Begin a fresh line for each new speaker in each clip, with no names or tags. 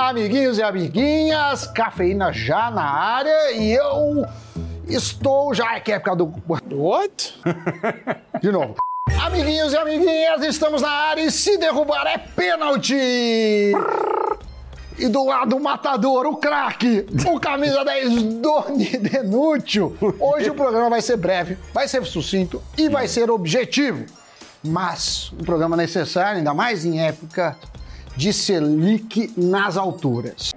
Amiguinhos e amiguinhas, cafeína já na área e eu estou já. É que é época do.
What?
De novo. Amiguinhos e amiguinhas, estamos na área e se derrubar é pênalti! E do lado o matador, o craque, o camisa 10, Doni Denútil. Hoje o programa vai ser breve, vai ser sucinto e vai ser objetivo. Mas um programa necessário, ainda mais em época de Selic nas alturas.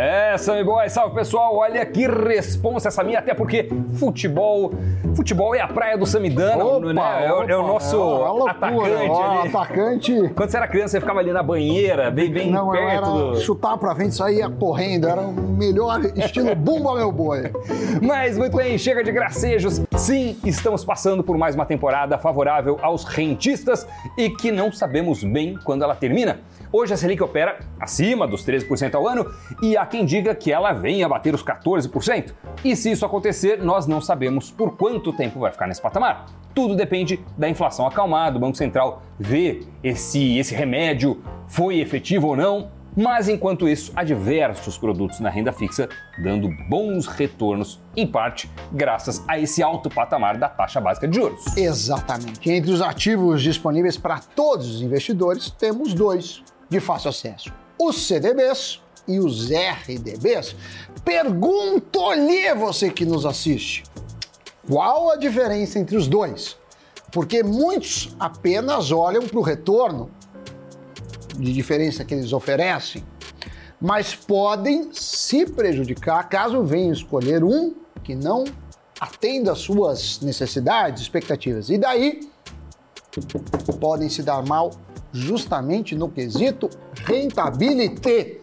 É, Sammy Boy, salve pessoal, olha que responsa essa minha, até porque futebol, futebol é a praia do Samidana,
Opa,
né? É, o- é o
opa,
nosso
é loucura,
atacante
ó,
ali.
atacante.
Quando você era criança, você ficava ali na banheira, bem, bem
Não,
perto
era
do...
chutar pra frente, saía correndo, era o melhor estilo bumba meu boi.
Mas muito bem, chega de gracejos. Sim, estamos passando por mais uma temporada favorável aos rentistas e que não sabemos bem quando ela termina. Hoje a Selic opera acima dos 13% ao ano e há quem diga que ela venha a bater os 14%. E se isso acontecer, nós não sabemos por quanto tempo vai ficar nesse patamar. Tudo depende da inflação acalmada, o Banco Central vê esse, esse remédio foi efetivo ou não, mas enquanto isso, há diversos produtos na renda fixa dando bons retornos, em parte graças a esse alto patamar da taxa básica de juros.
Exatamente. Entre os ativos disponíveis para todos os investidores, temos dois de fácil acesso: os CDBs e os RDBs. Pergunto-lhe você que nos assiste: qual a diferença entre os dois? Porque muitos apenas olham para o retorno de diferença que eles oferecem, mas podem se prejudicar caso venham escolher um que não atenda às suas necessidades, expectativas. E daí podem se dar mal justamente no quesito rentabilité,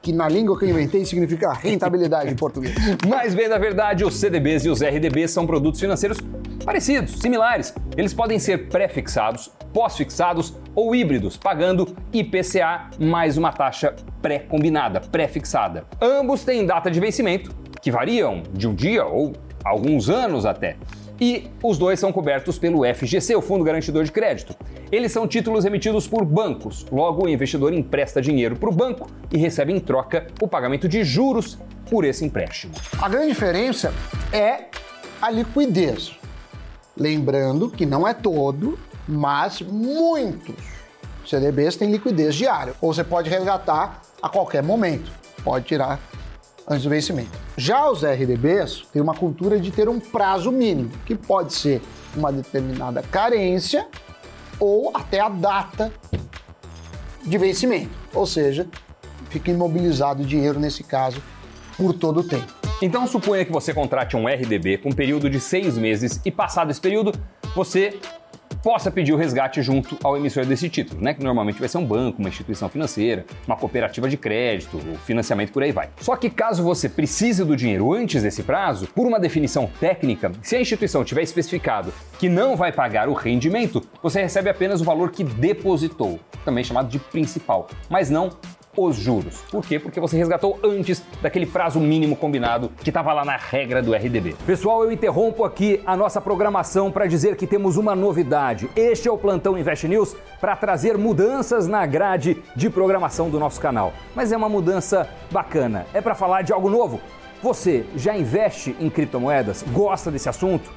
que na língua que eu inventei significa rentabilidade em português.
Mas bem da verdade, os CDBs e os RDBs são produtos financeiros parecidos, similares. Eles podem ser pré-fixados, pós-fixados ou híbridos, pagando IPCA mais uma taxa pré-combinada, pré-fixada. Ambos têm data de vencimento, que variam de um dia ou alguns anos até. E os dois são cobertos pelo FGC, o Fundo Garantidor de Crédito. Eles são títulos emitidos por bancos, logo o investidor empresta dinheiro para o banco e recebe em troca o pagamento de juros por esse empréstimo.
A grande diferença é a liquidez. Lembrando que não é todo, mas muitos CDBs têm liquidez diária. Ou você pode resgatar a qualquer momento. Pode tirar antes do vencimento. Já os RDBs têm uma cultura de ter um prazo mínimo, que pode ser uma determinada carência ou até a data de vencimento. Ou seja, fica imobilizado o dinheiro nesse caso por todo o tempo.
Então suponha que você contrate um RDB com um período de seis meses e passado esse período, você possa pedir o resgate junto ao emissor desse título, né? Que normalmente vai ser um banco, uma instituição financeira, uma cooperativa de crédito, o financiamento por aí vai. Só que caso você precise do dinheiro antes desse prazo, por uma definição técnica, se a instituição tiver especificado que não vai pagar o rendimento, você recebe apenas o valor que depositou, também chamado de principal, mas não os juros. Por quê? Porque você resgatou antes daquele prazo mínimo combinado que estava lá na regra do RDB. Pessoal, eu interrompo aqui a nossa programação para dizer que temos uma novidade. Este é o Plantão Invest News para trazer mudanças na grade de programação do nosso canal. Mas é uma mudança bacana. É para falar de algo novo. Você já investe em criptomoedas? Gosta desse assunto?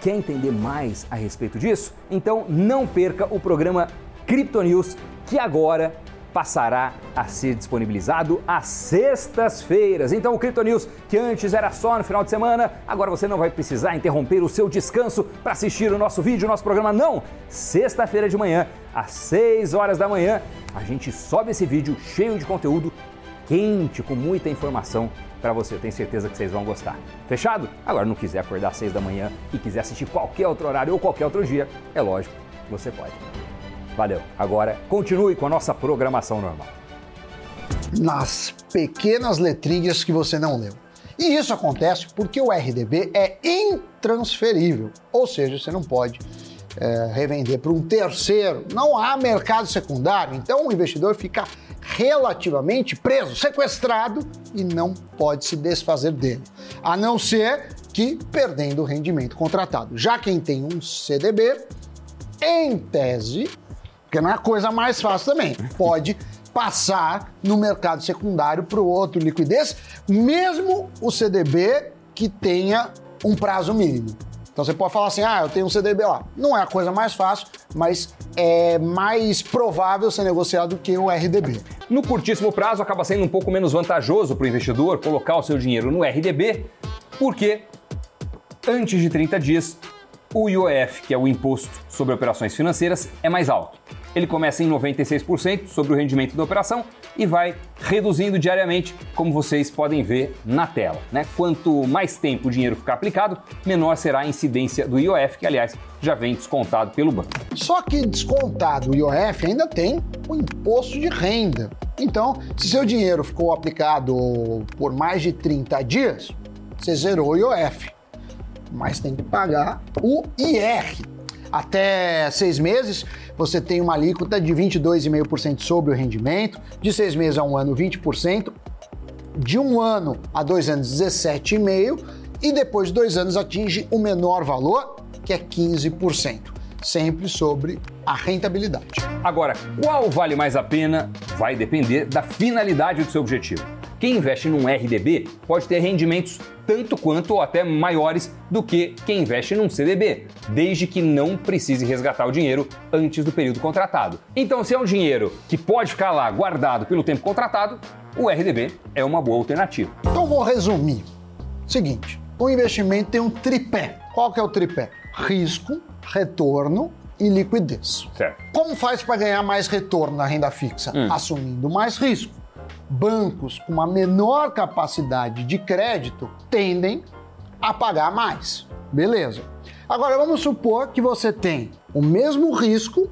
Quer entender mais a respeito disso? Então não perca o programa Crypto News que agora passará a ser disponibilizado às sextas-feiras. Então, o Crypto News, que antes era só no final de semana, agora você não vai precisar interromper o seu descanso para assistir o nosso vídeo, o nosso programa, não! Sexta-feira de manhã, às 6 horas da manhã, a gente sobe esse vídeo cheio de conteúdo quente, com muita informação para você. Eu tenho certeza que vocês vão gostar. Fechado? Agora, não quiser acordar às 6 da manhã e quiser assistir qualquer outro horário ou qualquer outro dia, é lógico, você pode. Valeu. Agora continue com a nossa programação normal.
nas pequenas letrinhas que você não leu. E isso acontece porque o RDB é intransferível, ou seja, você não pode é, revender para um terceiro. Não há mercado secundário, então o investidor fica relativamente preso, sequestrado e não pode se desfazer dele, a não ser que perdendo o rendimento contratado. Já quem tem um CDB, em tese, porque não é a coisa mais fácil também. Pode passar no mercado secundário para o outro liquidez, mesmo o CDB que tenha um prazo mínimo. Então você pode falar assim: ah, eu tenho um CDB lá. Não é a coisa mais fácil, mas é mais provável ser negociado que o RDB.
No curtíssimo prazo, acaba sendo um pouco menos vantajoso para o investidor colocar o seu dinheiro no RDB, porque antes de 30 dias, o IOF, que é o Imposto sobre Operações Financeiras, é mais alto. Ele começa em 96% sobre o rendimento da operação e vai reduzindo diariamente, como vocês podem ver na tela. Né? Quanto mais tempo o dinheiro ficar aplicado, menor será a incidência do IOF, que aliás já vem descontado pelo banco.
Só que descontado o IOF ainda tem o imposto de renda. Então, se seu dinheiro ficou aplicado por mais de 30 dias, você zerou o IOF. Mas tem que pagar o IR. Até seis meses, você tem uma alíquota de 22,5% sobre o rendimento, de seis meses a um ano, 20%, de um ano a dois anos, 17,5%, e depois de dois anos atinge o menor valor, que é 15%, sempre sobre a rentabilidade.
Agora, qual vale mais a pena vai depender da finalidade do seu objetivo. Quem investe num RDB pode ter rendimentos tanto quanto ou até maiores do que quem investe num CDB, desde que não precise resgatar o dinheiro antes do período contratado. Então, se é um dinheiro que pode ficar lá guardado pelo tempo contratado, o RDB é uma boa alternativa.
Então, vou resumir. Seguinte, o investimento tem um tripé. Qual que é o tripé? Risco, retorno e liquidez.
Certo.
Como faz para ganhar mais retorno na renda fixa?
Hum.
Assumindo mais risco bancos com uma menor capacidade de crédito tendem a pagar mais. Beleza. Agora vamos supor que você tem o mesmo risco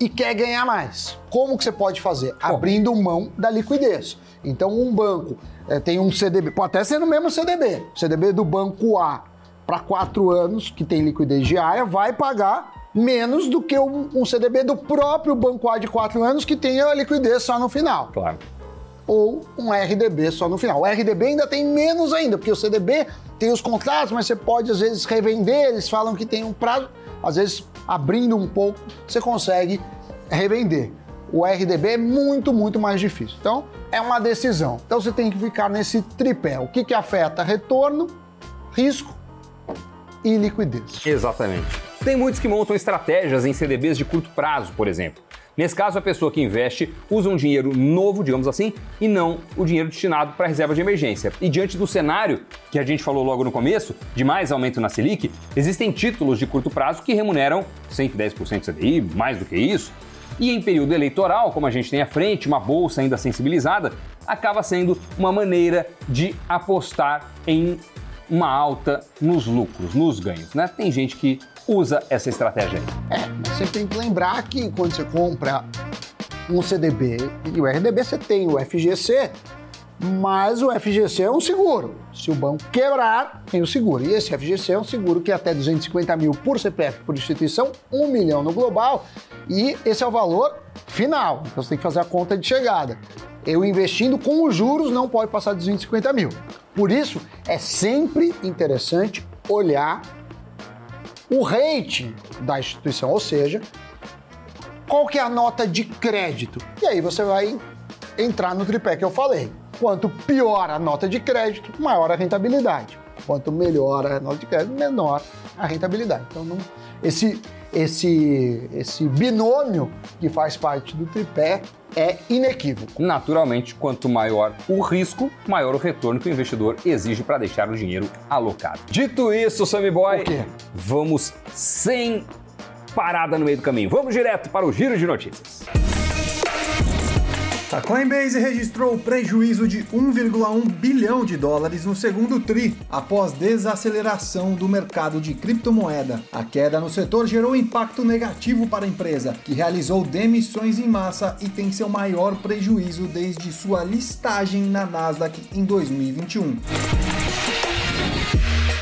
e quer ganhar mais. Como que você pode fazer? Abrindo mão da liquidez. Então um banco é, tem um CDB, pode até ser no mesmo CDB, CDB do banco A para quatro anos, que tem liquidez diária, vai pagar menos do que um, um CDB do próprio banco A de quatro anos que tem a liquidez só no final.
Claro
ou um RDB só no final. O RDB ainda tem menos ainda, porque o CDB tem os contratos, mas você pode às vezes revender, eles falam que tem um prazo, às vezes abrindo um pouco, você consegue revender. O RDB é muito, muito mais difícil. Então, é uma decisão. Então, você tem que ficar nesse tripé. O que, que afeta? Retorno, risco e liquidez.
Exatamente. Tem muitos que montam estratégias em CDBs de curto prazo, por exemplo. Nesse caso, a pessoa que investe usa um dinheiro novo, digamos assim, e não o dinheiro destinado para reserva de emergência. E diante do cenário que a gente falou logo no começo, de mais aumento na Selic, existem títulos de curto prazo que remuneram 110% CDI, mais do que isso. E em período eleitoral, como a gente tem à frente, uma bolsa ainda sensibilizada, acaba sendo uma maneira de apostar em uma alta nos lucros, nos ganhos, né? Tem gente que usa essa estratégia.
É, mas você tem que lembrar que quando você compra um CDB e o RDB, você tem o FGC, mas o FGC é um seguro. Se o banco quebrar, tem o seguro. E esse FGC é um seguro que é até 250 mil por CPF por instituição, 1 milhão no global, e esse é o valor final. Então você tem que fazer a conta de chegada. Eu investindo com os juros não pode passar de 250 mil. Por isso, é sempre interessante olhar o rating da instituição, ou seja, qual que é a nota de crédito. E aí você vai entrar no tripé que eu falei. Quanto pior a nota de crédito, maior a rentabilidade. Quanto melhor a nota de crédito, menor a rentabilidade. Então, não, esse, esse, esse binômio que faz parte do tripé é inequívoco.
Naturalmente, quanto maior o risco, maior o retorno que o investidor exige para deixar o dinheiro alocado. Dito isso, Sammy Boy, vamos sem parada no meio do caminho. Vamos direto para o giro de notícias.
A Coinbase registrou prejuízo de 1,1 bilhão de dólares no segundo TRI, após desaceleração do mercado de criptomoeda. A queda no setor gerou impacto negativo para a empresa, que realizou demissões em massa e tem seu maior prejuízo desde sua listagem na Nasdaq em 2021.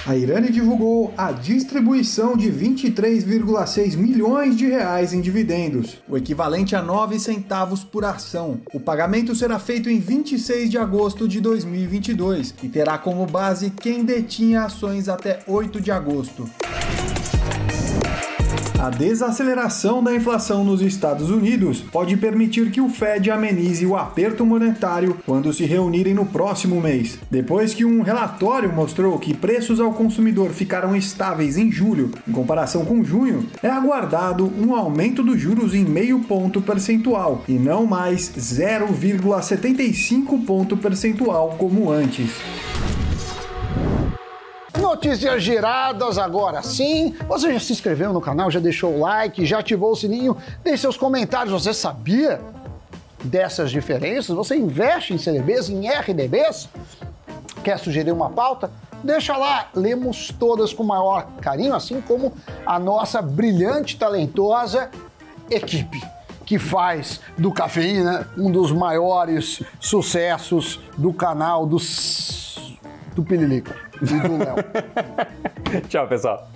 A Irani divulgou a distribuição de 23,6 milhões de reais em dividendos, o equivalente a 9 centavos por ação. O pagamento será feito em 26 de agosto de 2022 e terá como base quem detinha ações até 8 de agosto. A desaceleração da inflação nos Estados Unidos pode permitir que o Fed amenize o aperto monetário quando se reunirem no próximo mês. Depois que um relatório mostrou que preços ao consumidor ficaram estáveis em julho, em comparação com junho, é aguardado um aumento dos juros em meio ponto percentual e não mais 0,75 ponto percentual como antes.
Notícias giradas agora sim. Você já se inscreveu no canal, já deixou o like, já ativou o sininho? Deixe seus comentários. Você sabia dessas diferenças? Você investe em CDBs, em RDBs? Quer sugerir uma pauta? Deixa lá, lemos todas com maior carinho, assim como a nossa brilhante, talentosa equipe que faz do Cafeína um dos maiores sucessos do canal dos do Pililica e do Léo.
Tchau, pessoal.